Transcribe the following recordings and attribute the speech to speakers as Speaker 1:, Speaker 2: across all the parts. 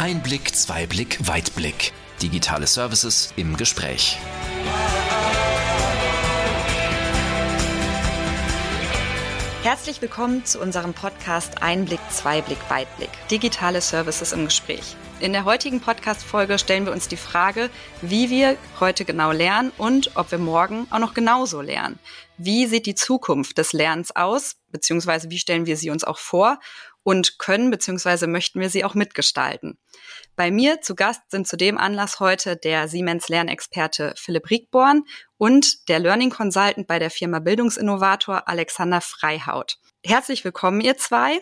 Speaker 1: Einblick, Zweiblick, Weitblick. Digitale Services im Gespräch.
Speaker 2: Herzlich willkommen zu unserem Podcast Einblick, Zweiblick, Weitblick. Digitale Services im Gespräch. In der heutigen Podcast-Folge stellen wir uns die Frage, wie wir heute genau lernen und ob wir morgen auch noch genauso lernen. Wie sieht die Zukunft des Lernens aus, beziehungsweise wie stellen wir sie uns auch vor und können beziehungsweise möchten wir sie auch mitgestalten. Bei mir zu Gast sind zu dem Anlass heute der Siemens Lernexperte Philipp Riegborn und der Learning Consultant bei der Firma Bildungsinnovator Alexander Freihaut. Herzlich willkommen, ihr zwei.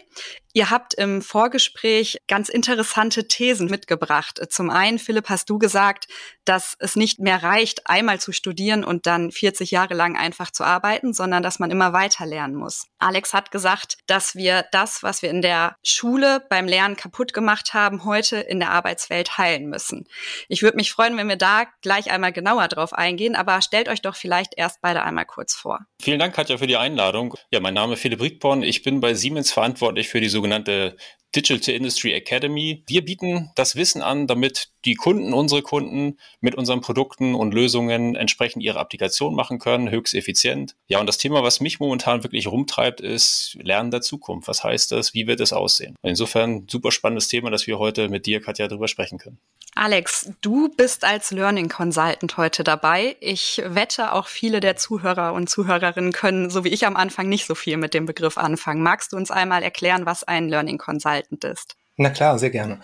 Speaker 2: Ihr habt im Vorgespräch ganz interessante Thesen mitgebracht. Zum einen, Philipp, hast du gesagt, dass es nicht mehr reicht, einmal zu studieren und dann 40 Jahre lang einfach zu arbeiten, sondern dass man immer weiter lernen muss. Alex hat gesagt, dass wir das, was wir in der Schule beim Lernen kaputt gemacht haben, heute in der Arbeitswelt heilen müssen. Ich würde mich freuen, wenn wir da gleich einmal genauer drauf eingehen, aber stellt euch doch vielleicht erst beide einmal kurz vor.
Speaker 3: Vielen Dank, Katja, für die Einladung. Ja, mein Name ist Philipp Rickborn. Ich bin bei Siemens verantwortlich für die sogenannte Digital Industry Academy. Wir bieten das Wissen an, damit die Kunden, unsere Kunden mit unseren Produkten und Lösungen entsprechend ihre Applikation machen können, höchst effizient. Ja, und das Thema, was mich momentan wirklich rumtreibt, ist Lernen der Zukunft. Was heißt das? Wie wird es aussehen? Insofern super spannendes Thema, dass wir heute mit dir, Katja, darüber sprechen können.
Speaker 2: Alex, du bist als Learning Consultant heute dabei. Ich wette, auch viele der Zuhörer und Zuhörerinnen können, so wie ich am Anfang, nicht so viel mit dem Begriff anfangen. Magst du uns einmal erklären, was ein Learning Consultant ist?
Speaker 4: Na klar, sehr gerne.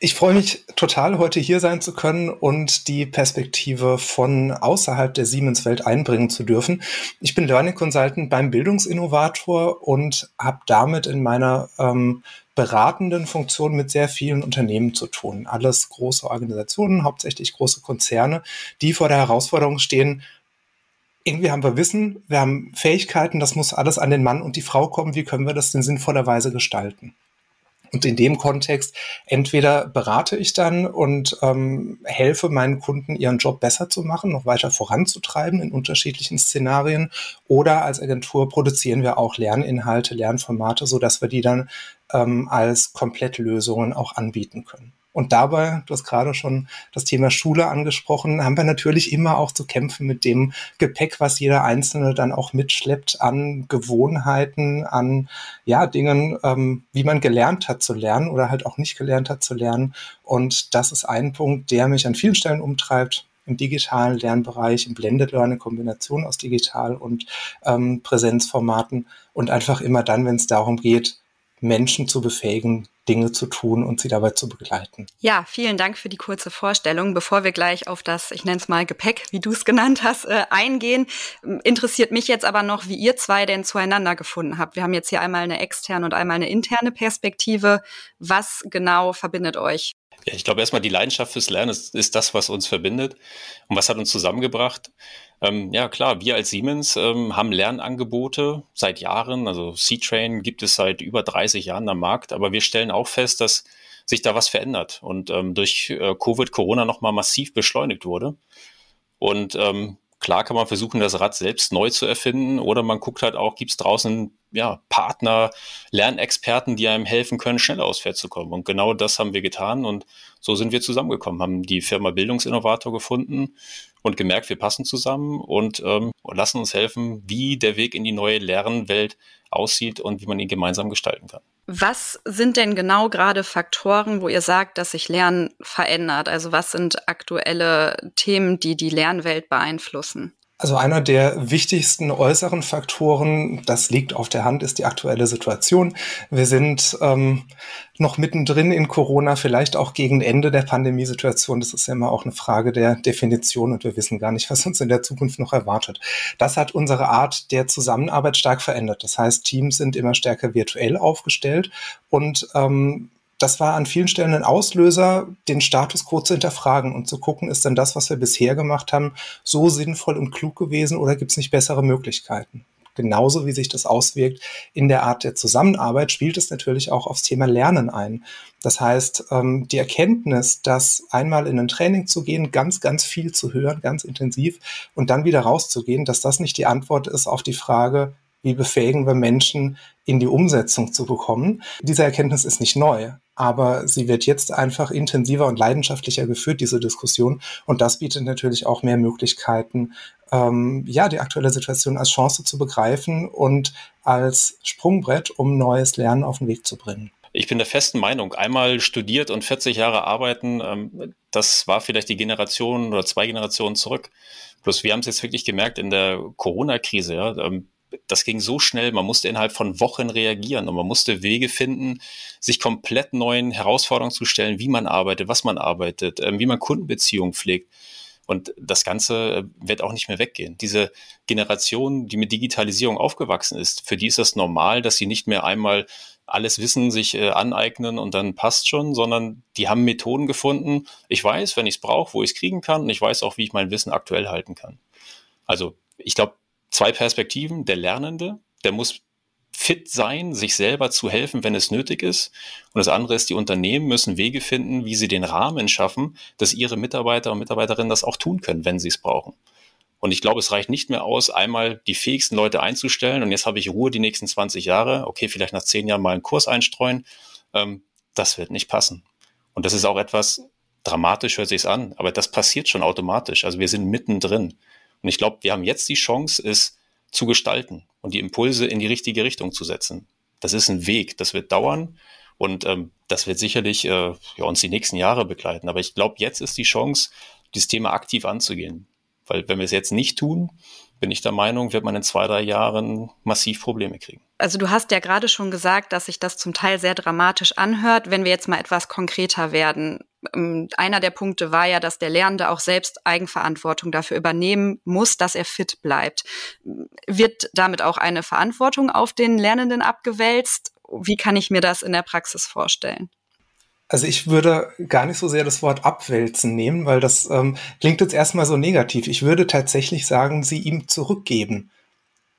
Speaker 4: Ich freue mich total, heute hier sein zu können und die Perspektive von außerhalb der Siemens-Welt einbringen zu dürfen. Ich bin Learning Consultant beim Bildungsinnovator und habe damit in meiner ähm, beratenden Funktion mit sehr vielen Unternehmen zu tun. Alles große Organisationen, hauptsächlich große Konzerne, die vor der Herausforderung stehen, irgendwie haben wir Wissen, wir haben Fähigkeiten, das muss alles an den Mann und die Frau kommen. Wie können wir das in sinnvoller Weise gestalten? Und in dem Kontext entweder berate ich dann und ähm, helfe meinen Kunden, ihren Job besser zu machen, noch weiter voranzutreiben in unterschiedlichen Szenarien. Oder als Agentur produzieren wir auch Lerninhalte, Lernformate, so dass wir die dann ähm, als Komplettlösungen auch anbieten können. Und dabei, du hast gerade schon das Thema Schule angesprochen, haben wir natürlich immer auch zu kämpfen mit dem Gepäck, was jeder Einzelne dann auch mitschleppt an Gewohnheiten, an ja Dingen, ähm, wie man gelernt hat zu lernen oder halt auch nicht gelernt hat zu lernen. Und das ist ein Punkt, der mich an vielen Stellen umtreibt im digitalen Lernbereich, im Blended Learning, Kombination aus Digital und ähm, Präsenzformaten und einfach immer dann, wenn es darum geht, Menschen zu befähigen, Dinge zu tun und sie dabei zu begleiten.
Speaker 2: Ja, vielen Dank für die kurze Vorstellung. Bevor wir gleich auf das, ich nenne es mal Gepäck, wie du es genannt hast, äh, eingehen, interessiert mich jetzt aber noch, wie ihr zwei denn zueinander gefunden habt. Wir haben jetzt hier einmal eine externe und einmal eine interne Perspektive. Was genau verbindet euch?
Speaker 3: Ja, ich glaube erstmal die Leidenschaft fürs Lernen ist, ist das, was uns verbindet. Und was hat uns zusammengebracht? Ähm, ja, klar, wir als Siemens ähm, haben Lernangebote seit Jahren. Also C-Train gibt es seit über 30 Jahren am Markt, aber wir stellen auch fest, dass sich da was verändert und ähm, durch äh, Covid, Corona nochmal massiv beschleunigt wurde. Und ähm, klar kann man versuchen, das Rad selbst neu zu erfinden oder man guckt halt auch, gibt es draußen ja, Partner, Lernexperten, die einem helfen können, schneller aufs Pferd zu kommen. Und genau das haben wir getan und so sind wir zusammengekommen, haben die Firma Bildungsinnovator gefunden und gemerkt, wir passen zusammen und ähm, lassen uns helfen, wie der Weg in die neue Lernwelt aussieht und wie man ihn gemeinsam gestalten kann.
Speaker 2: Was sind denn genau gerade Faktoren, wo ihr sagt, dass sich Lernen verändert? Also was sind aktuelle Themen, die die Lernwelt beeinflussen?
Speaker 4: Also einer der wichtigsten äußeren Faktoren, das liegt auf der Hand, ist die aktuelle Situation. Wir sind ähm, noch mittendrin in Corona, vielleicht auch gegen Ende der Pandemiesituation. Das ist ja immer auch eine Frage der Definition und wir wissen gar nicht, was uns in der Zukunft noch erwartet. Das hat unsere Art der Zusammenarbeit stark verändert. Das heißt, Teams sind immer stärker virtuell aufgestellt und ähm, das war an vielen Stellen ein Auslöser, den Status quo zu hinterfragen und zu gucken, ist denn das, was wir bisher gemacht haben, so sinnvoll und klug gewesen oder gibt es nicht bessere Möglichkeiten? Genauso wie sich das auswirkt in der Art der Zusammenarbeit, spielt es natürlich auch aufs Thema Lernen ein. Das heißt, ähm, die Erkenntnis, dass einmal in ein Training zu gehen, ganz, ganz viel zu hören, ganz intensiv und dann wieder rauszugehen, dass das nicht die Antwort ist auf die Frage, Wie befähigen wir Menschen, in die Umsetzung zu bekommen? Diese Erkenntnis ist nicht neu, aber sie wird jetzt einfach intensiver und leidenschaftlicher geführt, diese Diskussion. Und das bietet natürlich auch mehr Möglichkeiten, ähm, ja, die aktuelle Situation als Chance zu begreifen und als Sprungbrett, um neues Lernen auf den Weg zu bringen.
Speaker 3: Ich bin der festen Meinung, einmal studiert und 40 Jahre arbeiten, ähm, das war vielleicht die Generation oder zwei Generationen zurück. Bloß wir haben es jetzt wirklich gemerkt in der Corona-Krise, ja, ähm, das ging so schnell, man musste innerhalb von Wochen reagieren und man musste Wege finden, sich komplett neuen Herausforderungen zu stellen, wie man arbeitet, was man arbeitet, ähm, wie man Kundenbeziehungen pflegt. Und das Ganze äh, wird auch nicht mehr weggehen. Diese Generation, die mit Digitalisierung aufgewachsen ist, für die ist das normal, dass sie nicht mehr einmal alles Wissen sich äh, aneignen und dann passt schon, sondern die haben Methoden gefunden. Ich weiß, wenn ich es brauche, wo ich es kriegen kann und ich weiß auch, wie ich mein Wissen aktuell halten kann. Also ich glaube, zwei Perspektiven. Der Lernende, der muss fit sein, sich selber zu helfen, wenn es nötig ist. Und das andere ist, die Unternehmen müssen Wege finden, wie sie den Rahmen schaffen, dass ihre Mitarbeiter und Mitarbeiterinnen das auch tun können, wenn sie es brauchen. Und ich glaube, es reicht nicht mehr aus, einmal die fähigsten Leute einzustellen und jetzt habe ich Ruhe die nächsten 20 Jahre. Okay, vielleicht nach zehn Jahren mal einen Kurs einstreuen. Ähm, das wird nicht passen. Und das ist auch etwas, dramatisch hört sich's an, aber das passiert schon automatisch. Also wir sind mittendrin. Und ich glaube, wir haben jetzt die Chance, es zu gestalten und die Impulse in die richtige Richtung zu setzen. Das ist ein Weg, das wird dauern und ähm, das wird sicherlich äh, ja, uns die nächsten Jahre begleiten. Aber ich glaube, jetzt ist die Chance, dieses Thema aktiv anzugehen. Weil wenn wir es jetzt nicht tun, bin ich der Meinung, wird man in zwei, drei Jahren massiv Probleme kriegen.
Speaker 2: Also du hast ja gerade schon gesagt, dass sich das zum Teil sehr dramatisch anhört. Wenn wir jetzt mal etwas konkreter werden, einer der Punkte war ja, dass der Lernende auch selbst Eigenverantwortung dafür übernehmen muss, dass er fit bleibt. Wird damit auch eine Verantwortung auf den Lernenden abgewälzt? Wie kann ich mir das in der Praxis vorstellen?
Speaker 4: Also ich würde gar nicht so sehr das Wort abwälzen nehmen, weil das ähm, klingt jetzt erstmal so negativ. Ich würde tatsächlich sagen, sie ihm zurückgeben.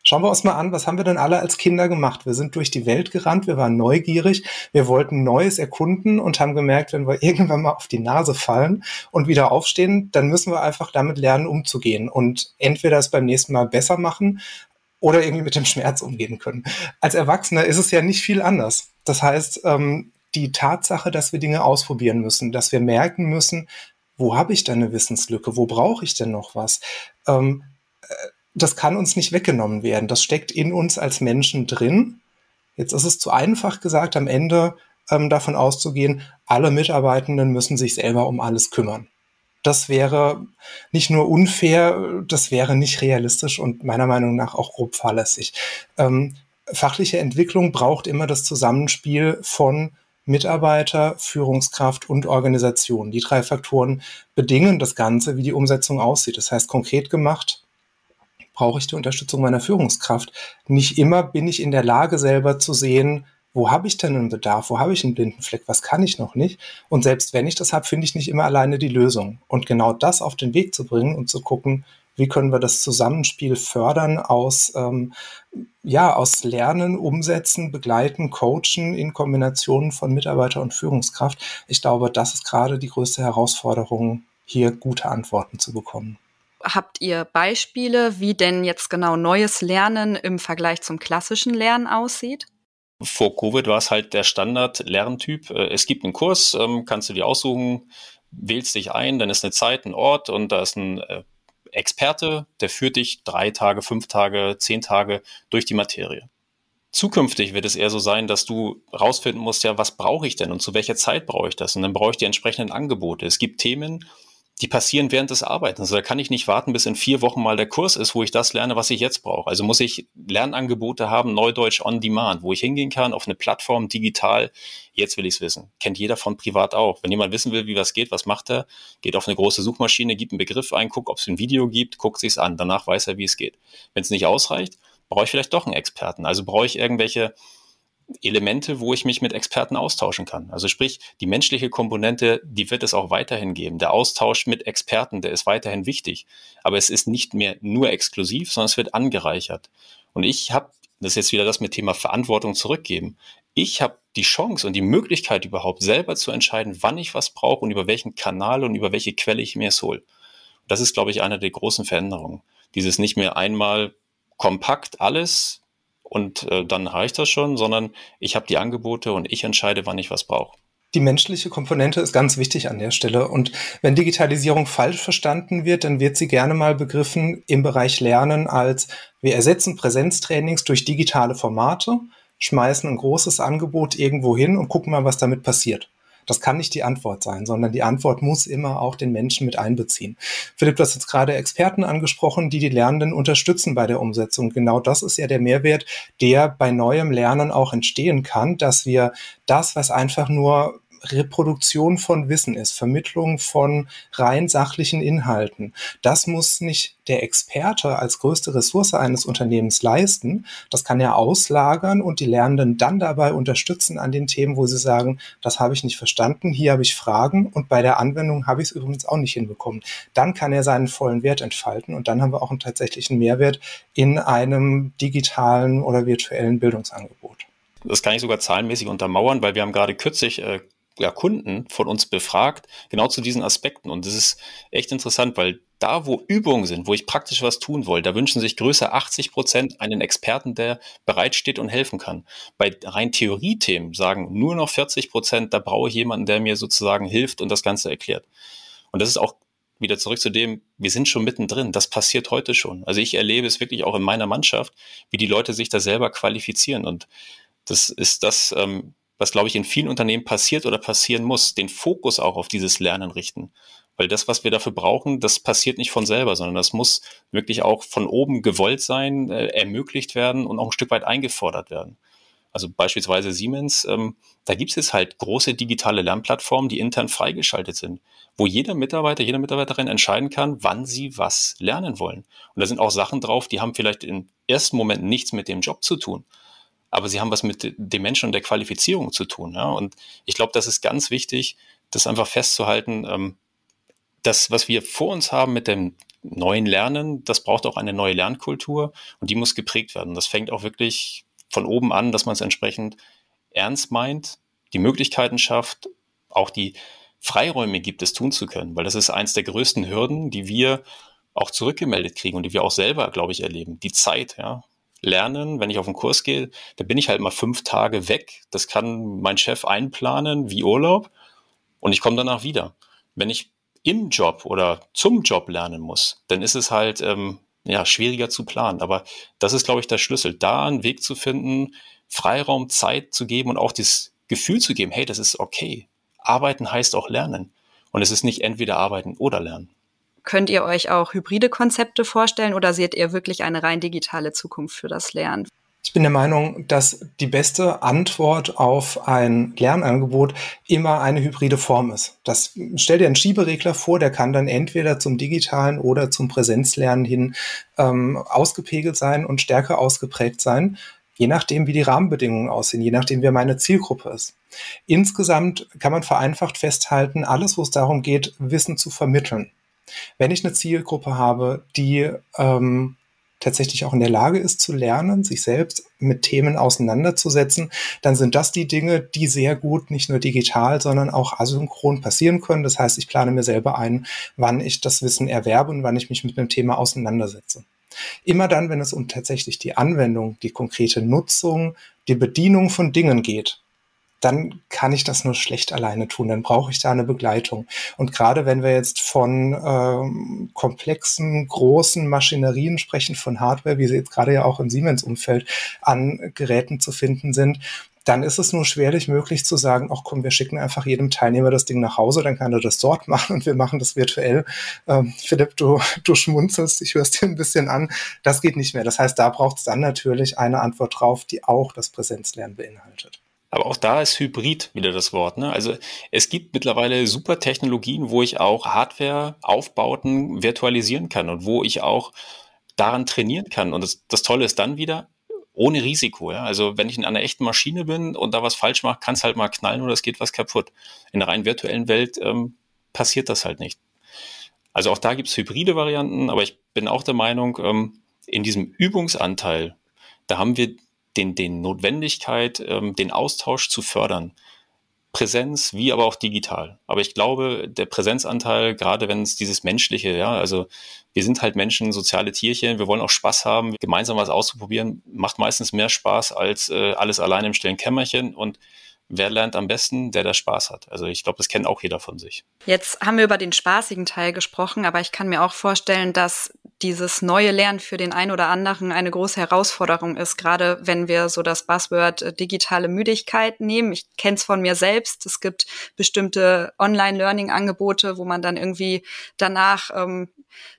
Speaker 4: Schauen wir uns mal an, was haben wir denn alle als Kinder gemacht? Wir sind durch die Welt gerannt, wir waren neugierig, wir wollten Neues erkunden und haben gemerkt, wenn wir irgendwann mal auf die Nase fallen und wieder aufstehen, dann müssen wir einfach damit lernen, umzugehen und entweder es beim nächsten Mal besser machen oder irgendwie mit dem Schmerz umgehen können. Als Erwachsener ist es ja nicht viel anders. Das heißt, ähm, die Tatsache, dass wir Dinge ausprobieren müssen, dass wir merken müssen, wo habe ich denn eine Wissenslücke, wo brauche ich denn noch was? Das kann uns nicht weggenommen werden. Das steckt in uns als Menschen drin. Jetzt ist es zu einfach gesagt, am Ende ähm, davon auszugehen, alle Mitarbeitenden müssen sich selber um alles kümmern. Das wäre nicht nur unfair, das wäre nicht realistisch und meiner Meinung nach auch grob fahrlässig. Ähm, fachliche Entwicklung braucht immer das Zusammenspiel von Mitarbeiter, Führungskraft und Organisation. Die drei Faktoren bedingen das Ganze, wie die Umsetzung aussieht. Das heißt, konkret gemacht, brauche ich die Unterstützung meiner Führungskraft. Nicht immer bin ich in der Lage, selber zu sehen, wo habe ich denn einen Bedarf, wo habe ich einen blinden Fleck, was kann ich noch nicht. Und selbst wenn ich das habe, finde ich nicht immer alleine die Lösung. Und genau das auf den Weg zu bringen und zu gucken, wie können wir das Zusammenspiel fördern aus, ähm, ja, aus Lernen, Umsetzen, Begleiten, Coachen in Kombination von Mitarbeiter und Führungskraft. Ich glaube, das ist gerade die größte Herausforderung, hier gute Antworten zu bekommen.
Speaker 2: Habt ihr Beispiele, wie denn jetzt genau neues Lernen im Vergleich zum klassischen Lernen aussieht?
Speaker 3: Vor Covid war es halt der Standard-Lerntyp. Äh, es gibt einen Kurs, ähm, kannst du dir aussuchen, wählst dich ein, dann ist eine Zeit, ein Ort und da ist ein äh, Experte, der führt dich drei Tage, fünf Tage, zehn Tage durch die Materie. Zukünftig wird es eher so sein, dass du rausfinden musst, ja, was brauche ich denn und zu welcher Zeit brauche ich das? Und dann brauche ich die entsprechenden Angebote. Es gibt Themen, die passieren während des Arbeitens. Also da kann ich nicht warten, bis in vier Wochen mal der Kurs ist, wo ich das lerne, was ich jetzt brauche. Also muss ich Lernangebote haben, Neudeutsch on Demand, wo ich hingehen kann auf eine Plattform digital. Jetzt will ich es wissen. Kennt jeder von privat auch. Wenn jemand wissen will, wie was geht, was macht er, geht auf eine große Suchmaschine, gibt einen Begriff ein, guckt, ob es ein Video gibt, guckt sich's an. Danach weiß er, wie es geht. Wenn es nicht ausreicht, brauche ich vielleicht doch einen Experten. Also brauche ich irgendwelche Elemente, wo ich mich mit Experten austauschen kann. Also sprich, die menschliche Komponente, die wird es auch weiterhin geben. Der Austausch mit Experten, der ist weiterhin wichtig. Aber es ist nicht mehr nur exklusiv, sondern es wird angereichert. Und ich habe, das ist jetzt wieder das mit Thema Verantwortung zurückgeben, ich habe die Chance und die Möglichkeit überhaupt selber zu entscheiden, wann ich was brauche und über welchen Kanal und über welche Quelle ich mir es hole. Das ist, glaube ich, eine der großen Veränderungen. Dieses nicht mehr einmal kompakt alles und äh, dann reicht das schon, sondern ich habe die Angebote und ich entscheide, wann ich was brauche.
Speaker 4: Die menschliche Komponente ist ganz wichtig an der Stelle. Und wenn Digitalisierung falsch verstanden wird, dann wird sie gerne mal begriffen im Bereich Lernen als wir ersetzen Präsenztrainings durch digitale Formate, schmeißen ein großes Angebot irgendwo hin und gucken mal, was damit passiert. Das kann nicht die Antwort sein, sondern die Antwort muss immer auch den Menschen mit einbeziehen. Philipp, du hast jetzt gerade Experten angesprochen, die die Lernenden unterstützen bei der Umsetzung. Genau das ist ja der Mehrwert, der bei neuem Lernen auch entstehen kann, dass wir das, was einfach nur Reproduktion von Wissen ist, Vermittlung von rein sachlichen Inhalten. Das muss nicht der Experte als größte Ressource eines Unternehmens leisten. Das kann er auslagern und die Lernenden dann dabei unterstützen an den Themen, wo sie sagen, das habe ich nicht verstanden, hier habe ich Fragen und bei der Anwendung habe ich es übrigens auch nicht hinbekommen. Dann kann er seinen vollen Wert entfalten und dann haben wir auch einen tatsächlichen Mehrwert in einem digitalen oder virtuellen Bildungsangebot.
Speaker 3: Das kann ich sogar zahlenmäßig untermauern, weil wir haben gerade kürzlich äh, ja, Kunden von uns befragt, genau zu diesen Aspekten. Und das ist echt interessant, weil da, wo Übungen sind, wo ich praktisch was tun will, da wünschen sich größer 80 Prozent einen Experten, der bereitsteht und helfen kann. Bei rein Theoriethemen sagen nur noch 40 Prozent, da brauche ich jemanden, der mir sozusagen hilft und das Ganze erklärt. Und das ist auch wieder zurück zu dem, wir sind schon mittendrin. Das passiert heute schon. Also ich erlebe es wirklich auch in meiner Mannschaft, wie die Leute sich da selber qualifizieren. Und das ist das, ähm, was, glaube ich, in vielen Unternehmen passiert oder passieren muss, den Fokus auch auf dieses Lernen richten. Weil das, was wir dafür brauchen, das passiert nicht von selber, sondern das muss wirklich auch von oben gewollt sein, äh, ermöglicht werden und auch ein Stück weit eingefordert werden. Also beispielsweise Siemens, ähm, da gibt es jetzt halt große digitale Lernplattformen, die intern freigeschaltet sind, wo jeder Mitarbeiter, jede Mitarbeiterin entscheiden kann, wann sie was lernen wollen. Und da sind auch Sachen drauf, die haben vielleicht im ersten Moment nichts mit dem Job zu tun aber sie haben was mit dem Menschen und der Qualifizierung zu tun. Ja? Und ich glaube, das ist ganz wichtig, das einfach festzuhalten. Ähm, das, was wir vor uns haben mit dem neuen Lernen, das braucht auch eine neue Lernkultur und die muss geprägt werden. Das fängt auch wirklich von oben an, dass man es entsprechend ernst meint, die Möglichkeiten schafft, auch die Freiräume gibt, es tun zu können, weil das ist eins der größten Hürden, die wir auch zurückgemeldet kriegen und die wir auch selber, glaube ich, erleben. Die Zeit, ja lernen, wenn ich auf einen Kurs gehe, da bin ich halt mal fünf Tage weg. Das kann mein Chef einplanen wie Urlaub und ich komme danach wieder. Wenn ich im Job oder zum Job lernen muss, dann ist es halt ähm, ja, schwieriger zu planen. Aber das ist, glaube ich, der Schlüssel, da einen Weg zu finden, Freiraum, Zeit zu geben und auch das Gefühl zu geben, hey, das ist okay. Arbeiten heißt auch lernen. Und es ist nicht entweder arbeiten oder lernen.
Speaker 2: Könnt ihr euch auch hybride Konzepte vorstellen oder seht ihr wirklich eine rein digitale Zukunft für das Lernen?
Speaker 4: Ich bin der Meinung, dass die beste Antwort auf ein Lernangebot immer eine hybride Form ist. Das stell dir einen Schieberegler vor, der kann dann entweder zum digitalen oder zum Präsenzlernen hin ähm, ausgepegelt sein und stärker ausgeprägt sein, je nachdem, wie die Rahmenbedingungen aussehen, je nachdem, wer meine Zielgruppe ist. Insgesamt kann man vereinfacht festhalten, alles, wo es darum geht, Wissen zu vermitteln wenn ich eine Zielgruppe habe, die ähm, tatsächlich auch in der Lage ist zu lernen, sich selbst mit Themen auseinanderzusetzen, dann sind das die Dinge, die sehr gut nicht nur digital, sondern auch asynchron passieren können. Das heißt, ich plane mir selber ein, wann ich das Wissen erwerbe und wann ich mich mit einem Thema auseinandersetze. Immer dann, wenn es um tatsächlich die Anwendung, die konkrete Nutzung, die Bedienung von Dingen geht, dann kann ich das nur schlecht alleine tun. Dann brauche ich da eine Begleitung. Und gerade wenn wir jetzt von ähm, komplexen, großen Maschinerien sprechen, von Hardware, wie sie jetzt gerade ja auch im Siemens-Umfeld an Geräten zu finden sind, dann ist es nur schwerlich möglich zu sagen, ach komm, wir schicken einfach jedem Teilnehmer das Ding nach Hause, dann kann er das dort machen und wir machen das virtuell. Ähm, Philipp, du, du schmunzelst, ich höre es dir ein bisschen an. Das geht nicht mehr. Das heißt, da braucht es dann natürlich eine Antwort drauf, die auch das Präsenzlernen beinhaltet.
Speaker 3: Aber auch da ist Hybrid wieder das Wort. Ne? Also es gibt mittlerweile super Technologien, wo ich auch Hardware-Aufbauten virtualisieren kann und wo ich auch daran trainieren kann. Und das, das Tolle ist dann wieder, ohne Risiko. Ja? Also wenn ich in einer echten Maschine bin und da was falsch mache, kann es halt mal knallen oder es geht was kaputt. In der rein virtuellen Welt ähm, passiert das halt nicht. Also auch da gibt es hybride Varianten, aber ich bin auch der Meinung, ähm, in diesem Übungsanteil, da haben wir den, den Notwendigkeit, ähm, den Austausch zu fördern. Präsenz wie aber auch digital. Aber ich glaube, der Präsenzanteil, gerade wenn es dieses menschliche, ja, also wir sind halt Menschen, soziale Tierchen, wir wollen auch Spaß haben, gemeinsam was auszuprobieren, macht meistens mehr Spaß als äh, alles allein im stillen Kämmerchen und wer lernt am besten? Der, der Spaß hat. Also ich glaube, das kennt auch jeder von sich.
Speaker 2: Jetzt haben wir über den spaßigen Teil gesprochen, aber ich kann mir auch vorstellen, dass dieses neue Lernen für den einen oder anderen eine große Herausforderung ist, gerade wenn wir so das Buzzword äh, digitale Müdigkeit nehmen. Ich kenne es von mir selbst. Es gibt bestimmte Online-Learning-Angebote, wo man dann irgendwie danach ähm,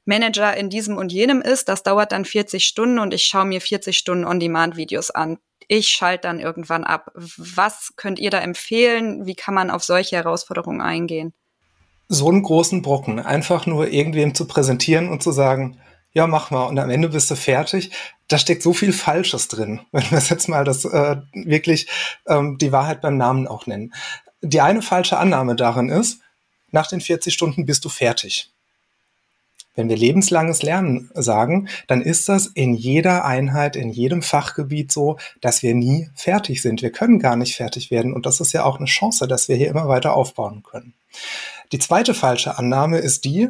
Speaker 2: Manager in diesem und jenem ist. Das dauert dann 40 Stunden und ich schaue mir 40 Stunden On-Demand-Videos an ich schalte dann irgendwann ab. Was könnt ihr da empfehlen? Wie kann man auf solche Herausforderungen eingehen?
Speaker 4: So einen großen Brocken, einfach nur irgendwem zu präsentieren und zu sagen, ja, mach mal, und am Ende bist du fertig. Da steckt so viel Falsches drin, wenn wir es jetzt mal das äh, wirklich ähm, die Wahrheit beim Namen auch nennen. Die eine falsche Annahme darin ist, nach den 40 Stunden bist du fertig. Wenn wir lebenslanges Lernen sagen, dann ist das in jeder Einheit, in jedem Fachgebiet so, dass wir nie fertig sind. Wir können gar nicht fertig werden und das ist ja auch eine Chance, dass wir hier immer weiter aufbauen können. Die zweite falsche Annahme ist die,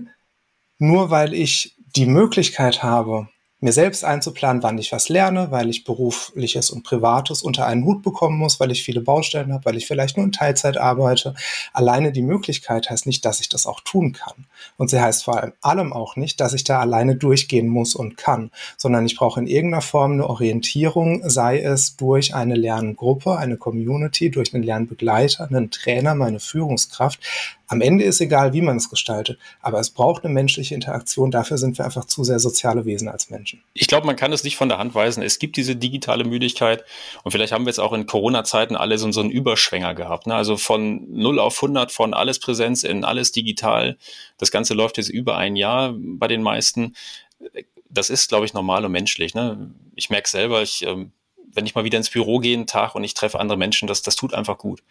Speaker 4: nur weil ich die Möglichkeit habe, mir selbst einzuplanen, wann ich was lerne, weil ich berufliches und privates unter einen Hut bekommen muss, weil ich viele Baustellen habe, weil ich vielleicht nur in Teilzeit arbeite. Alleine die Möglichkeit heißt nicht, dass ich das auch tun kann. Und sie heißt vor allem auch nicht, dass ich da alleine durchgehen muss und kann, sondern ich brauche in irgendeiner Form eine Orientierung, sei es durch eine Lerngruppe, eine Community, durch einen Lernbegleiter, einen Trainer, meine Führungskraft, am Ende ist egal, wie man es gestaltet, aber es braucht eine menschliche Interaktion. Dafür sind wir einfach zu sehr soziale Wesen als Menschen.
Speaker 3: Ich glaube, man kann es nicht von der Hand weisen. Es gibt diese digitale Müdigkeit und vielleicht haben wir jetzt auch in Corona-Zeiten alle so, einen Überschwänger gehabt. Ne? Also von 0 auf 100, von alles Präsenz in alles digital. Das Ganze läuft jetzt über ein Jahr bei den meisten. Das ist, glaube ich, normal und menschlich. Ne? Ich merke selber, ich, ähm, wenn ich mal wieder ins Büro gehe einen Tag und ich treffe andere Menschen, das, das tut einfach gut.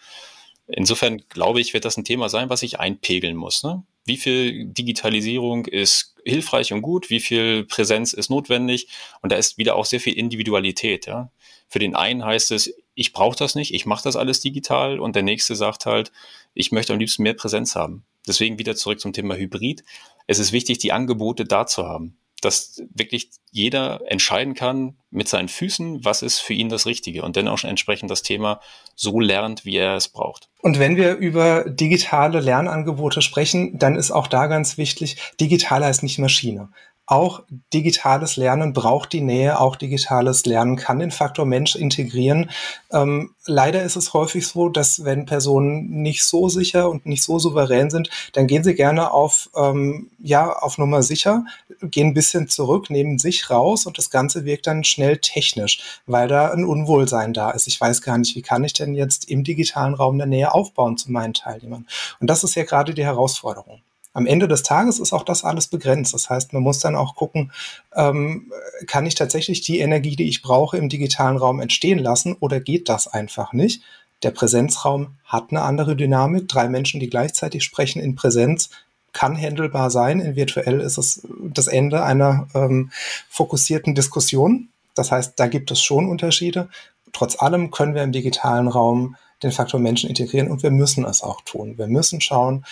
Speaker 3: Insofern glaube ich, wird das ein Thema sein, was ich einpegeln muss. Ne? Wie viel Digitalisierung ist hilfreich und gut? Wie viel Präsenz ist notwendig? Und da ist wieder auch sehr viel Individualität. Ja? Für den einen heißt es, ich brauche das nicht, ich mache das alles digital. Und der nächste sagt halt, ich möchte am liebsten mehr Präsenz haben. Deswegen wieder zurück zum Thema Hybrid. Es ist wichtig, die Angebote da zu haben dass wirklich jeder entscheiden kann mit seinen Füßen, was ist für ihn das Richtige und dann auch entsprechend das Thema so lernt, wie er es braucht.
Speaker 4: Und wenn wir über digitale Lernangebote sprechen, dann ist auch da ganz wichtig, digital heißt nicht Maschine auch digitales Lernen braucht die Nähe, auch digitales Lernen kann den Faktor Mensch integrieren. Ähm, leider ist es häufig so, dass wenn Personen nicht so sicher und nicht so souverän sind, dann gehen sie gerne auf, ähm, ja, auf Nummer sicher, gehen ein bisschen zurück, nehmen sich raus und das Ganze wirkt dann schnell technisch, weil da ein Unwohlsein da ist. Ich weiß gar nicht, wie kann ich denn jetzt im digitalen Raum der Nähe aufbauen zu meinen Teilnehmern? Und das ist ja gerade die Herausforderung am Ende des Tages ist auch das alles begrenzt. Das heißt, man muss dann auch gucken, ähm, kann ich tatsächlich die Energie, die ich brauche, im digitalen Raum entstehen lassen oder geht das einfach nicht? Der Präsenzraum hat eine andere Dynamik. Drei Menschen, die gleichzeitig sprechen in Präsenz, kann handelbar sein. In virtuell ist es das Ende einer ähm, fokussierten Diskussion. Das heißt, da gibt es schon Unterschiede. Trotz allem können wir im digitalen Raum den Faktor Menschen integrieren und wir müssen es auch tun. Wir müssen schauen,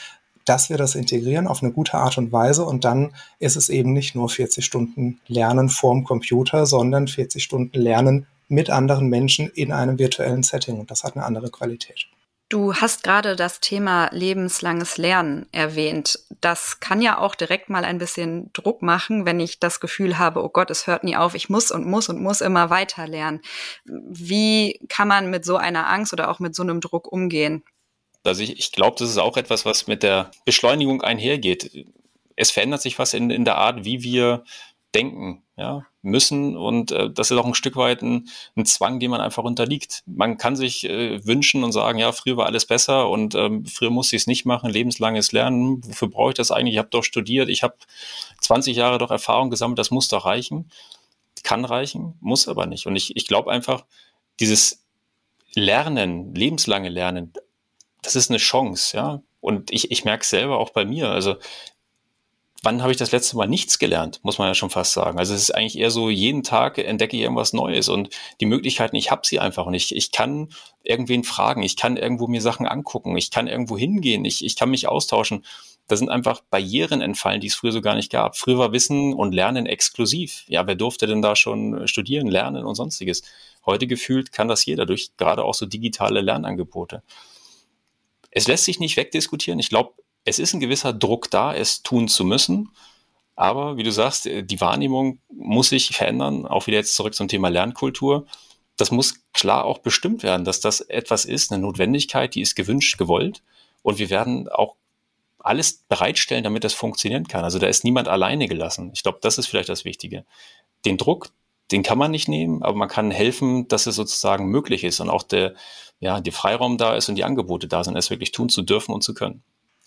Speaker 4: dass wir das integrieren auf eine gute Art und Weise und dann ist es eben nicht nur 40 Stunden Lernen vorm Computer, sondern 40 Stunden Lernen mit anderen Menschen in einem virtuellen Setting und das hat eine andere Qualität.
Speaker 2: Du hast gerade das Thema lebenslanges Lernen erwähnt. Das kann ja auch direkt mal ein bisschen Druck machen, wenn ich das Gefühl habe, oh Gott, es hört nie auf, ich muss und muss und muss immer weiter lernen. Wie kann man mit so einer Angst oder auch mit so einem Druck umgehen?
Speaker 3: Also ich, ich glaube, das ist auch etwas, was mit der Beschleunigung einhergeht. Es verändert sich was in, in der Art, wie wir denken ja, müssen. Und äh, das ist auch ein Stück weit ein, ein, Zwang, dem man einfach unterliegt. Man kann sich äh, wünschen und sagen, ja, früher war alles besser und ähm, früher musste ich es nicht machen, lebenslanges Lernen. Wofür brauche ich das eigentlich? Ich habe doch studiert, ich habe 20 Jahre doch Erfahrung gesammelt, das muss doch reichen. Kann reichen, muss aber nicht. Und ich, ich glaube einfach, dieses Lernen, lebenslange Lernen, das ist eine Chance, ja. Und ich, ich merke es selber auch bei mir. Also wann habe ich das letzte Mal nichts gelernt, muss man ja schon fast sagen. Also es ist eigentlich eher so, jeden Tag entdecke ich irgendwas Neues und die Möglichkeiten, ich habe sie einfach und ich, ich kann irgendwen fragen, ich kann irgendwo mir Sachen angucken, ich kann irgendwo hingehen, ich, ich kann mich austauschen. Da sind einfach Barrieren entfallen, die es früher so gar nicht gab. Früher war Wissen und Lernen exklusiv. Ja, wer durfte denn da schon studieren, lernen und sonstiges? Heute gefühlt kann das jeder durch gerade auch so digitale Lernangebote. Es lässt sich nicht wegdiskutieren. Ich glaube, es ist ein gewisser Druck da, es tun zu müssen. Aber wie du sagst, äh, die Wahrnehmung muss sich verändern. Auch wieder jetzt zurück zum Thema Lernkultur. Das muss klar auch bestimmt werden, dass das etwas ist, eine Notwendigkeit, die ist gewünscht, gewollt. Und wir werden auch alles bereitstellen, damit das funktionieren kann. Also da ist niemand alleine gelassen. Ich glaube, das ist vielleicht das Wichtige. Den Druck, den kann man nicht nehmen, aber man kann helfen, dass es sozusagen möglich ist und auch der, ja, der Freiraum da ist und die Angebote da sind, es wirklich tun zu dürfen und zu können.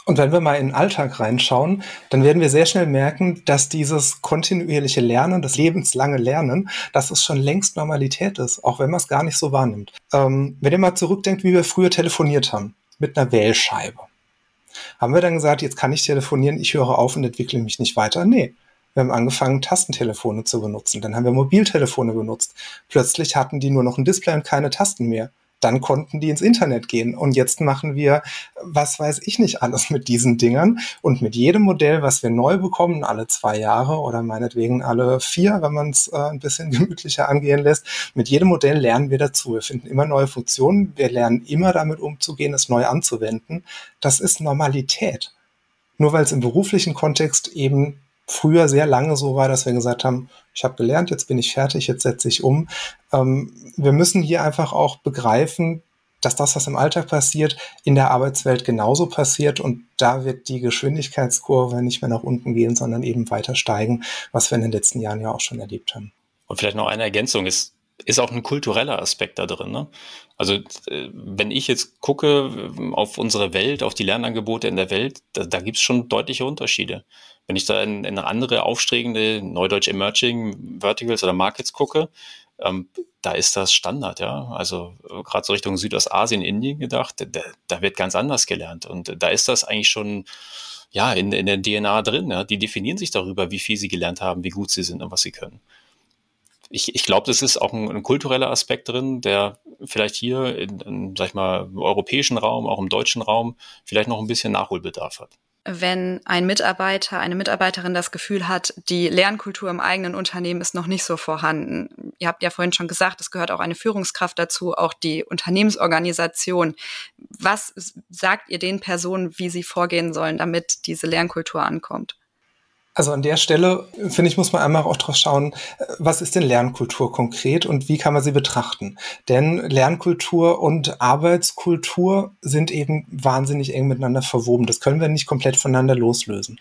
Speaker 4: Und wenn wir mal in den Alltag reinschauen, dann werden wir sehr schnell merken, dass dieses kontinuierliche Lernen, das lebenslange Lernen, dass es schon längst Normalität ist, auch wenn man es gar nicht so wahrnimmt. Ähm, wenn ihr mal zurückdenkt, wie wir früher telefoniert haben, mit einer Wählscheibe. Haben wir dann gesagt, jetzt kann ich telefonieren, ich höre auf und entwickle mich nicht weiter? Nee. Wir haben angefangen, Tastentelefone zu benutzen. Dann haben wir Mobiltelefone benutzt. Plötzlich hatten die nur noch ein Display und keine Tasten mehr dann konnten die ins Internet gehen. Und jetzt machen wir, was weiß ich nicht alles mit diesen Dingern. Und mit jedem Modell, was wir neu bekommen, alle zwei Jahre oder meinetwegen alle vier, wenn man es äh, ein bisschen gemütlicher angehen lässt, mit jedem Modell lernen wir dazu. Wir finden immer neue Funktionen. Wir lernen immer damit umzugehen, es neu anzuwenden. Das ist Normalität. Nur weil es im beruflichen Kontext eben früher sehr lange so war, dass wir gesagt haben, ich habe gelernt, jetzt bin ich fertig, jetzt setze ich um. Ähm, wir müssen hier einfach auch begreifen, dass das, was im Alltag passiert, in der Arbeitswelt genauso passiert und da wird die Geschwindigkeitskurve nicht mehr nach unten gehen, sondern eben weiter steigen, was wir in den letzten Jahren ja auch schon erlebt haben.
Speaker 3: Und vielleicht noch eine Ergänzung ist, ist auch ein kultureller Aspekt da drin. Ne? Also äh, wenn ich jetzt gucke äh, auf unsere Welt, auf die Lernangebote in der Welt, da, da gibt es schon deutliche Unterschiede. Wenn ich da in, in andere aufstrebende, neudeutsch Emerging Verticals oder Markets gucke, ähm, da ist das Standard, ja. Also gerade so Richtung Südostasien, Indien gedacht, da, da, wird ganz anders gelernt. Und da ist das eigentlich schon ja in, in der DNA drin. Ja? Die definieren sich darüber, wie viel sie gelernt haben, wie gut sie sind und was sie können. Ich, ich glaube, das ist auch ein, ein, kultureller Aspekt drin, der vielleicht hier in, in, sag ich mal, im europäischen Raum, auch im deutschen Raum, vielleicht noch ein bisschen Nachholbedarf hat
Speaker 2: wenn ein Mitarbeiter, eine Mitarbeiterin das Gefühl hat, die Lernkultur im eigenen Unternehmen ist noch nicht so vorhanden. Ihr habt ja vorhin schon gesagt, es gehört auch eine Führungskraft dazu, auch die Unternehmensorganisation. Was sagt ihr den Personen, wie sie vorgehen sollen, damit diese Lernkultur ankommt?
Speaker 4: Also an der Stelle, finde ich, muss man einmal auch drauf schauen, was ist denn Lernkultur konkret und wie kann man sie betrachten? Denn Lernkultur und Arbeitskultur sind eben wahnsinnig eng miteinander verwoben. Das können wir nicht komplett voneinander loslösen.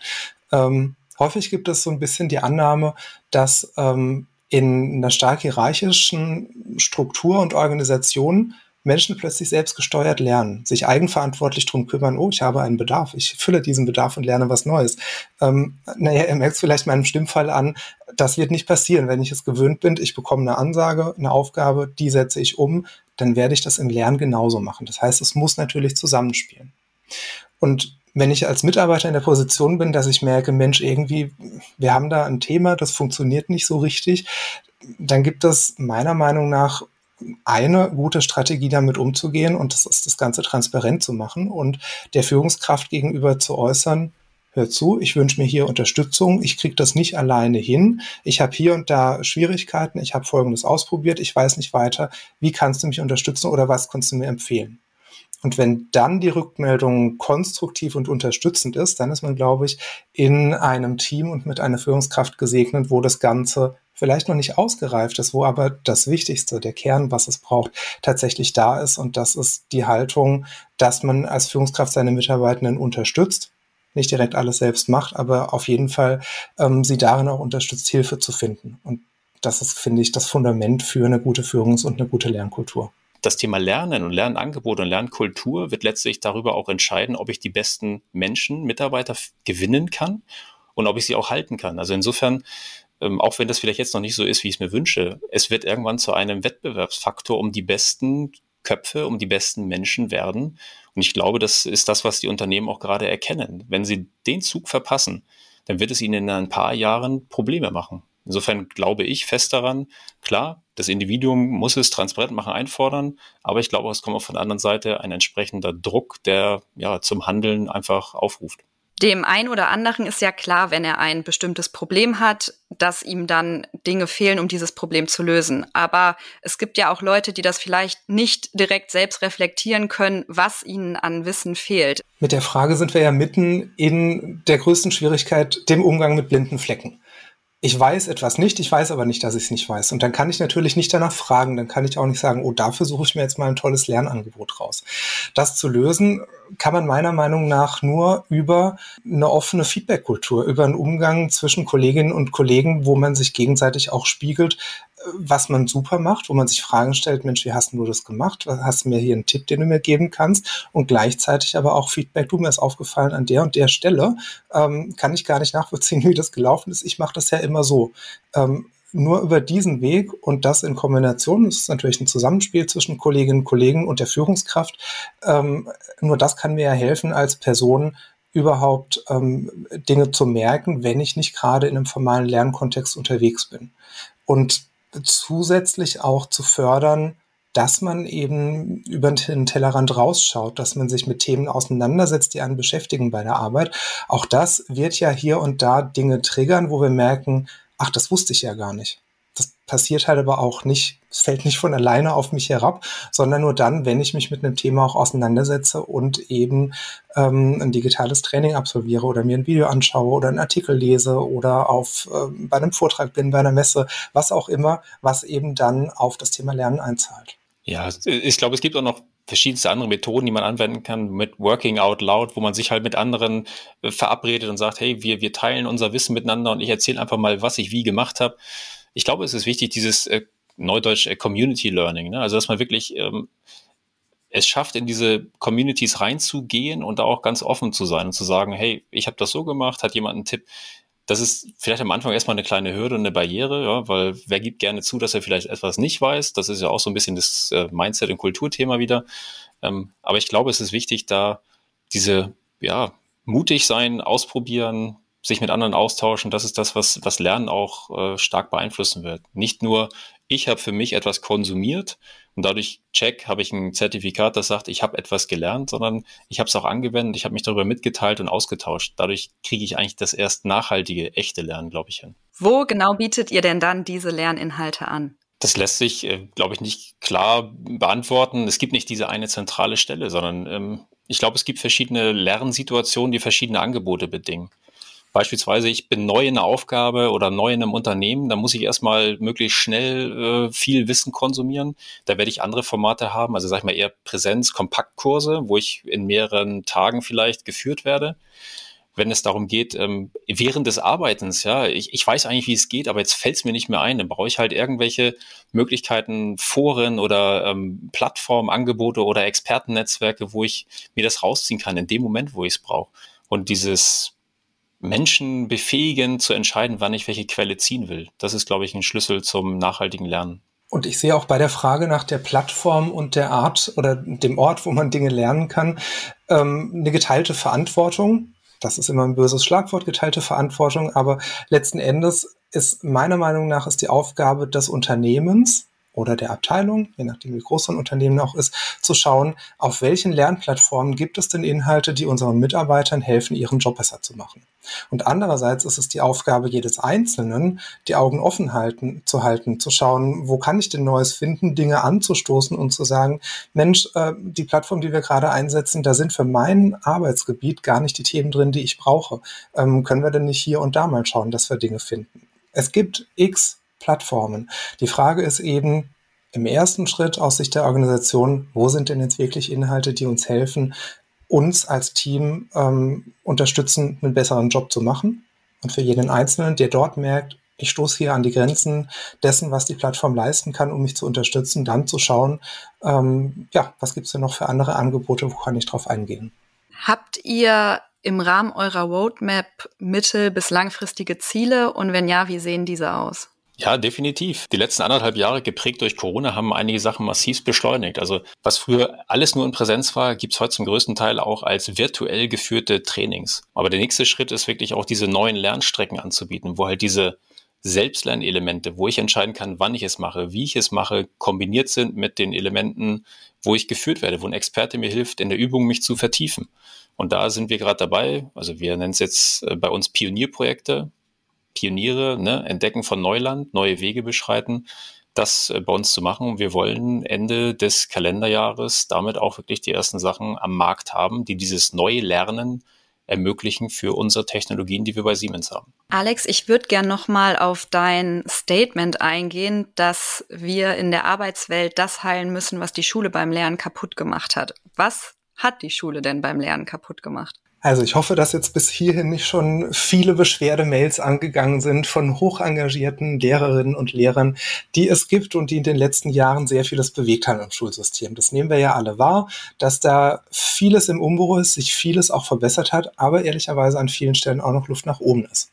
Speaker 4: Ähm, häufig gibt es so ein bisschen die Annahme, dass ähm, in einer stark hierarchischen Struktur und Organisation Menschen plötzlich selbst gesteuert lernen, sich eigenverantwortlich drum kümmern, oh, ich habe einen Bedarf, ich fülle diesen Bedarf und lerne was Neues. Ähm, naja, ihr merkt es vielleicht meinem Stimmfall an, das wird nicht passieren. Wenn ich es gewöhnt bin, ich bekomme eine Ansage, eine Aufgabe, die setze ich um, dann werde ich das im Lernen genauso machen. Das heißt, es muss natürlich zusammenspielen. Und wenn ich als Mitarbeiter in der Position bin, dass ich merke, Mensch, irgendwie, wir haben da ein Thema, das funktioniert nicht so richtig, dann gibt es meiner Meinung nach eine gute Strategie damit umzugehen und das ist das Ganze transparent zu machen und der Führungskraft gegenüber zu äußern, hör zu, ich wünsche mir hier Unterstützung, ich kriege das nicht alleine hin, ich habe hier und da Schwierigkeiten, ich habe Folgendes ausprobiert, ich weiß nicht weiter, wie kannst du mich unterstützen oder was kannst du mir empfehlen? Und wenn dann die Rückmeldung konstruktiv und unterstützend ist, dann ist man, glaube ich, in einem Team und mit einer Führungskraft gesegnet, wo das Ganze vielleicht noch nicht ausgereift ist, wo aber das Wichtigste, der Kern, was es braucht, tatsächlich da ist. Und das ist die Haltung, dass man als Führungskraft seine Mitarbeitenden unterstützt, nicht direkt alles selbst macht, aber auf jeden Fall ähm, sie darin auch unterstützt, Hilfe zu finden. Und das ist, finde ich, das Fundament für eine gute Führungs- und eine gute Lernkultur.
Speaker 3: Das Thema Lernen und Lernangebot und Lernkultur wird letztlich darüber auch entscheiden, ob ich die besten Menschen, Mitarbeiter gewinnen kann und ob ich sie auch halten kann. Also insofern ähm, auch wenn das vielleicht jetzt noch nicht so ist, wie ich es mir wünsche, es wird irgendwann zu einem Wettbewerbsfaktor um die besten Köpfe, um die besten Menschen werden. Und ich glaube, das ist das, was die Unternehmen auch gerade erkennen. Wenn sie den Zug verpassen, dann wird es ihnen in ein paar Jahren Probleme machen. Insofern glaube ich fest daran, klar, das Individuum muss es transparent machen, einfordern, aber ich glaube, es kommt auch von der anderen Seite ein entsprechender Druck, der ja zum Handeln einfach aufruft.
Speaker 2: Dem einen oder anderen ist ja klar, wenn er ein bestimmtes Problem hat, dass ihm dann Dinge fehlen, um dieses Problem zu lösen. Aber es gibt ja auch Leute, die das vielleicht nicht direkt selbst reflektieren können, was ihnen an Wissen fehlt.
Speaker 4: Mit der Frage sind wir ja mitten in der größten Schwierigkeit, dem Umgang mit blinden Flecken ich weiß etwas nicht, ich weiß aber nicht, dass ich es nicht weiß. Und dann kann ich natürlich nicht danach fragen, dann kann ich auch nicht sagen, oh, dafür suche ich mir jetzt mal ein tolles Lernangebot raus. Das zu lösen kann man meiner Meinung nach nur über eine offene Feedback-Kultur, über einen Umgang zwischen Kolleginnen und Kollegen, wo man sich gegenseitig auch spiegelt, was man super macht, wo man sich Fragen stellt, Mensch, wie hast du das gemacht? Hast du mir hier einen Tipp, den du mir geben kannst? Und gleichzeitig aber auch Feedback, du mir ist aufgefallen an der und der Stelle, ähm, kann ich gar nicht nachvollziehen, wie das gelaufen ist. Ich mache das ja immer so. Ähm, nur über diesen Weg und das in Kombination, das ist natürlich ein Zusammenspiel zwischen Kolleginnen und Kollegen und der Führungskraft, ähm, nur das kann mir ja helfen, als Person überhaupt ähm, Dinge zu merken, wenn ich nicht gerade in einem formalen Lernkontext unterwegs bin. Und zusätzlich auch zu fördern, dass man eben über den Tellerrand rausschaut, dass man sich mit Themen auseinandersetzt, die einen beschäftigen bei der Arbeit. Auch das wird ja hier und da Dinge triggern, wo wir merken, ach, das wusste ich ja gar nicht passiert halt aber auch nicht, es fällt nicht von alleine auf mich herab, sondern nur dann, wenn ich mich mit einem Thema auch auseinandersetze und eben ähm, ein digitales Training absolviere oder mir ein Video anschaue oder einen Artikel lese oder auf äh, bei einem Vortrag bin, bei einer Messe, was auch immer, was eben dann auf das Thema Lernen einzahlt.
Speaker 3: Ja, ich glaube, es gibt auch noch verschiedenste andere Methoden, die man anwenden kann mit Working Out Loud, wo man sich halt mit anderen äh, verabredet und sagt, hey, wir, wir teilen unser Wissen miteinander und ich erzähle einfach mal, was ich wie gemacht habe ich glaube, es ist wichtig, dieses äh, Neudeutsch äh, Community Learning, ne? also dass man wirklich ähm, es schafft, in diese Communities reinzugehen und da auch ganz offen zu sein und zu sagen, hey, ich habe das so gemacht, hat jemand einen Tipp? Das ist vielleicht am Anfang erstmal eine kleine Hürde und eine Barriere, ja, weil wer gibt gerne zu, dass er vielleicht etwas nicht weiß? Das ist ja auch so ein bisschen das äh, Mindset- und Kulturthema wieder. Ähm, aber ich glaube, es ist wichtig, da diese, ja, mutig sein, ausprobieren, sich mit anderen austauschen, das ist das, was, was Lernen auch äh, stark beeinflussen wird. Nicht nur, ich habe für mich etwas konsumiert und dadurch check, habe ich ein Zertifikat, das sagt, ich habe etwas gelernt, sondern ich habe es auch angewendet, ich habe mich darüber mitgeteilt und ausgetauscht. Dadurch kriege ich eigentlich das erst nachhaltige, echte Lernen, glaube ich, hin.
Speaker 2: Wo genau bietet ihr denn dann diese Lerninhalte an?
Speaker 3: Das lässt sich, äh, glaube ich, nicht klar beantworten. Es gibt nicht diese eine zentrale Stelle, sondern ähm, ich glaube, es gibt verschiedene Lernsituationen, die verschiedene Angebote bedingen. Beispielsweise, ich bin neu in einer Aufgabe oder neu in einem Unternehmen, da muss ich erstmal möglichst schnell äh, viel Wissen konsumieren. Da werde ich andere Formate haben, also sag ich mal eher Präsenz, Kompaktkurse, wo ich in mehreren Tagen vielleicht geführt werde. Wenn es darum geht, ähm, während des Arbeitens, ja, ich, ich weiß eigentlich, wie es geht, aber jetzt fällt es mir nicht mehr ein. Dann brauche ich halt irgendwelche Möglichkeiten, Foren oder ähm, Plattformangebote oder Expertennetzwerke, wo ich mir das rausziehen kann in dem Moment, wo ich es brauche. Und dieses Menschen befähigen zu entscheiden, wann ich welche Quelle ziehen will. Das ist, glaube ich, ein Schlüssel zum nachhaltigen Lernen.
Speaker 4: Und ich sehe auch bei der Frage nach der Plattform und der Art oder dem Ort, wo man Dinge lernen kann, ähm, eine geteilte Verantwortung. Das ist immer ein böses Schlagwort, geteilte Verantwortung. Aber letzten Endes ist meiner Meinung nach ist die Aufgabe des Unternehmens, oder der Abteilung, je nachdem wie groß so ein Unternehmen auch ist, zu schauen, auf welchen Lernplattformen gibt es denn Inhalte, die unseren Mitarbeitern helfen, ihren Job besser zu machen. Und andererseits ist es die Aufgabe jedes Einzelnen, die Augen offen halten, zu halten, zu schauen, wo kann ich denn Neues finden, Dinge anzustoßen und zu sagen, Mensch, äh, die Plattform, die wir gerade einsetzen, da sind für mein Arbeitsgebiet gar nicht die Themen drin, die ich brauche. Ähm, können wir denn nicht hier und da mal schauen, dass wir Dinge finden? Es gibt x Plattformen. Die Frage ist eben im ersten Schritt aus Sicht der Organisation, wo sind denn jetzt wirklich Inhalte, die uns helfen, uns als Team ähm, unterstützen, einen besseren Job zu machen. Und für jeden Einzelnen, der dort merkt, ich stoße hier an die Grenzen dessen, was die Plattform leisten kann, um mich zu unterstützen, dann zu schauen, ähm, ja, was gibt es denn noch für andere Angebote, wo kann ich drauf eingehen.
Speaker 2: Habt ihr im Rahmen eurer Roadmap mittel- bis langfristige Ziele und wenn ja, wie sehen diese aus?
Speaker 3: Ja, definitiv. Die letzten anderthalb Jahre geprägt durch Corona haben einige Sachen massiv beschleunigt. Also was früher alles nur in Präsenz war, gibt es heute zum größten Teil auch als virtuell geführte Trainings. Aber der nächste Schritt ist wirklich auch diese neuen Lernstrecken anzubieten, wo halt diese Selbstlernelemente, wo ich entscheiden kann, wann ich es mache, wie ich es mache, kombiniert sind mit den Elementen, wo ich geführt werde, wo ein Experte mir hilft, in der Übung mich zu vertiefen. Und da sind wir gerade dabei, also wir nennen es jetzt äh, bei uns Pionierprojekte, Pioniere, ne, Entdecken von Neuland, neue Wege beschreiten, das äh, bei uns zu machen. Wir wollen Ende des Kalenderjahres damit auch wirklich die ersten Sachen am Markt haben, die dieses neue Lernen ermöglichen für unsere Technologien, die wir bei Siemens haben.
Speaker 2: Alex, ich würde gern noch mal auf dein Statement eingehen, dass wir in der Arbeitswelt das heilen müssen, was die Schule beim Lernen kaputt gemacht hat. Was hat die Schule denn beim Lernen kaputt gemacht?
Speaker 4: Also ich hoffe, dass jetzt bis hierhin nicht schon viele Beschwerdemails angegangen sind von hochengagierten Lehrerinnen und Lehrern, die es gibt und die in den letzten Jahren sehr vieles bewegt haben im Schulsystem. Das nehmen wir ja alle wahr, dass da vieles im Umbruch ist, sich vieles auch verbessert hat, aber ehrlicherweise an vielen Stellen auch noch Luft nach oben ist.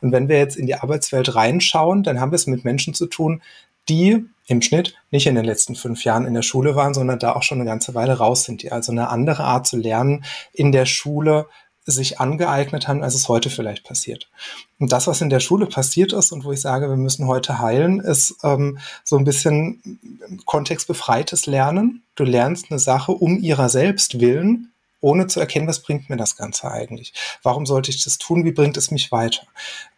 Speaker 4: Und wenn wir jetzt in die Arbeitswelt reinschauen, dann haben wir es mit Menschen zu tun, die im Schnitt nicht in den letzten fünf Jahren in der Schule waren, sondern da auch schon eine ganze Weile raus sind, die also eine andere Art zu lernen in der Schule sich angeeignet haben, als es heute vielleicht passiert. Und das, was in der Schule passiert ist und wo ich sage, wir müssen heute heilen, ist ähm, so ein bisschen kontextbefreites Lernen. Du lernst eine Sache um ihrer selbst willen, ohne zu erkennen, was bringt mir das Ganze eigentlich? Warum sollte ich das tun? Wie bringt es mich weiter?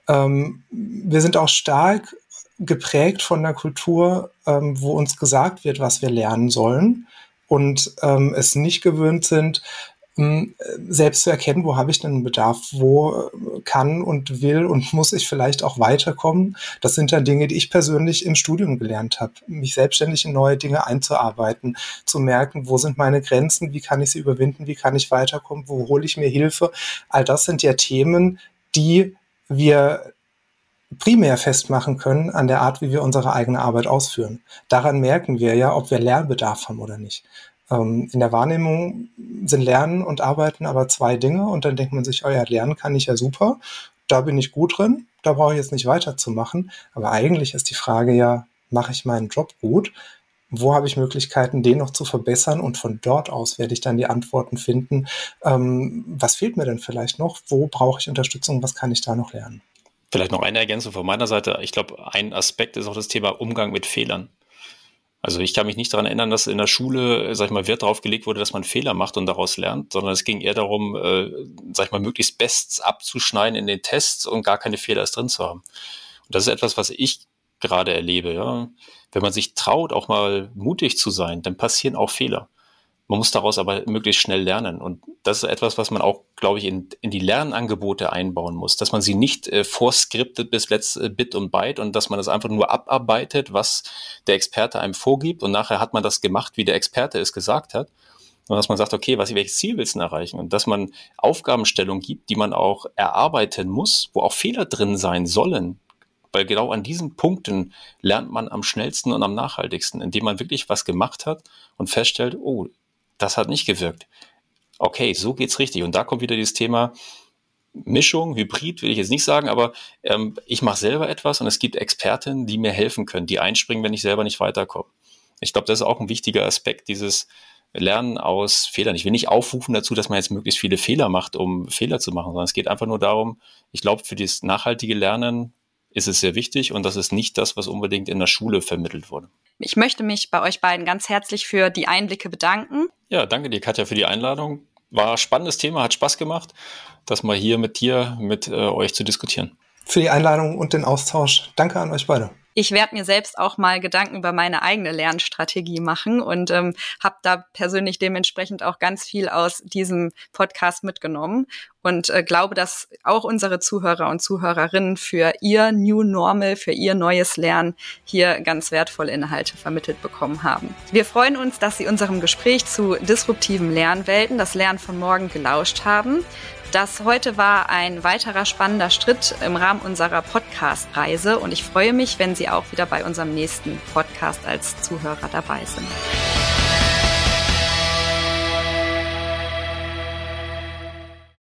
Speaker 4: Ähm, wir sind auch stark geprägt von der Kultur, ähm, wo uns gesagt wird, was wir lernen sollen und ähm, es nicht gewöhnt sind, ähm, selbst zu erkennen, wo habe ich denn einen Bedarf, wo äh, kann und will und muss ich vielleicht auch weiterkommen. Das sind dann Dinge, die ich persönlich im Studium gelernt habe, mich selbstständig in neue Dinge einzuarbeiten, zu merken, wo sind meine Grenzen, wie kann ich sie überwinden, wie kann ich weiterkommen, wo hole ich mir Hilfe. All das sind ja Themen, die wir primär festmachen können an der Art, wie wir unsere eigene Arbeit ausführen. Daran merken wir ja, ob wir Lernbedarf haben oder nicht. Ähm, in der Wahrnehmung sind Lernen und Arbeiten aber zwei Dinge und dann denkt man sich, oh ja, Lernen kann ich ja super, da bin ich gut drin, da brauche ich jetzt nicht weiterzumachen. Aber eigentlich ist die Frage ja, mache ich meinen Job gut? Wo habe ich Möglichkeiten, den noch zu verbessern? Und von dort aus werde ich dann die Antworten finden. Ähm, was fehlt mir denn vielleicht noch? Wo brauche ich Unterstützung? Was kann ich da noch lernen?
Speaker 3: Vielleicht noch eine Ergänzung von meiner Seite. Ich glaube, ein Aspekt ist auch das Thema Umgang mit Fehlern. Also ich kann mich nicht daran erinnern, dass in der Schule, sag ich mal, Wert darauf gelegt wurde, dass man Fehler macht und daraus lernt, sondern es ging eher darum, äh, sag ich mal, möglichst Bests abzuschneiden in den Tests und gar keine Fehler erst drin zu haben. Und das ist etwas, was ich gerade erlebe, ja. Wenn man sich traut, auch mal mutig zu sein, dann passieren auch Fehler. Man muss daraus aber möglichst schnell lernen. Und das ist etwas, was man auch, glaube ich, in, in die Lernangebote einbauen muss, dass man sie nicht äh, vorskriptet bis letzte Bit und Byte und dass man das einfach nur abarbeitet, was der Experte einem vorgibt und nachher hat man das gemacht, wie der Experte es gesagt hat. Und dass man sagt, okay, was, welches Ziel willst du erreichen? Und dass man Aufgabenstellungen gibt, die man auch erarbeiten muss, wo auch Fehler drin sein sollen, weil genau an diesen Punkten lernt man am schnellsten und am nachhaltigsten, indem man wirklich was gemacht hat und feststellt, oh, das hat nicht gewirkt. Okay, so geht's richtig. Und da kommt wieder dieses Thema Mischung, Hybrid will ich jetzt nicht sagen, aber ähm, ich mache selber etwas und es gibt Experten, die mir helfen können, die einspringen, wenn ich selber nicht weiterkomme. Ich glaube, das ist auch ein wichtiger Aspekt, dieses Lernen aus Fehlern. Ich will nicht aufrufen dazu, dass man jetzt möglichst viele Fehler macht, um Fehler zu machen, sondern es geht einfach nur darum, ich glaube, für das nachhaltige Lernen ist es sehr wichtig und das ist nicht das, was unbedingt in der Schule vermittelt wurde.
Speaker 2: Ich möchte mich bei euch beiden ganz herzlich für die Einblicke bedanken.
Speaker 3: Ja, danke dir, Katja, für die Einladung. War ein spannendes Thema, hat Spaß gemacht, das mal hier mit dir, mit äh, euch zu diskutieren.
Speaker 4: Für die Einladung und den Austausch. Danke an euch beide
Speaker 2: ich werde mir selbst auch mal Gedanken über meine eigene Lernstrategie machen und ähm, habe da persönlich dementsprechend auch ganz viel aus diesem Podcast mitgenommen und äh, glaube, dass auch unsere Zuhörer und Zuhörerinnen für ihr New Normal, für ihr neues Lernen hier ganz wertvolle Inhalte vermittelt bekommen haben. Wir freuen uns, dass Sie unserem Gespräch zu disruptiven Lernwelten, das Lernen von morgen, gelauscht haben. Das heute war ein weiterer spannender Schritt im Rahmen unserer Podcast-Reise und ich freue mich, wenn Sie auch wieder bei unserem nächsten Podcast als Zuhörer dabei sind.